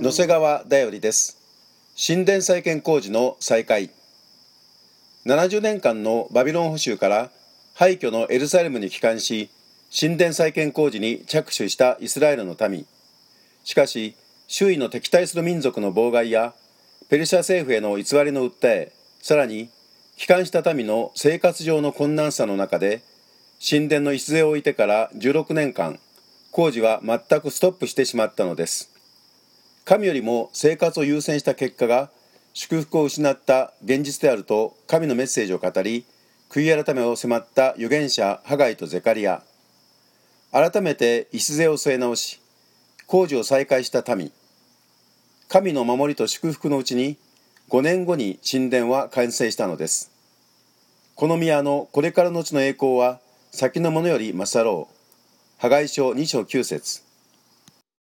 野瀬川だよりです。神殿再建工事の再開。70年間のバビロン捕囚から廃墟のエルサレムに帰還し神殿再建工事に着手したイスラエルの民。しかし周囲の敵対する民族の妨害やペルシャ政府への偽りの訴えさらに帰還した民の生活上の困難さの中で神殿の礎を置いてから16年間工事は全くストップしてしまったのです。神よりも生活を優先した結果が祝福を失った現実であると神のメッセージを語り悔い改めを迫った預言者ハガイとゼカリア。改めて礎を据え直し工事を再開した民。神の守りと祝福のうちに5年後に神殿は完成したのです。この宮のこれからのちの栄光は先のものより勝ろう。破壊書2章9節。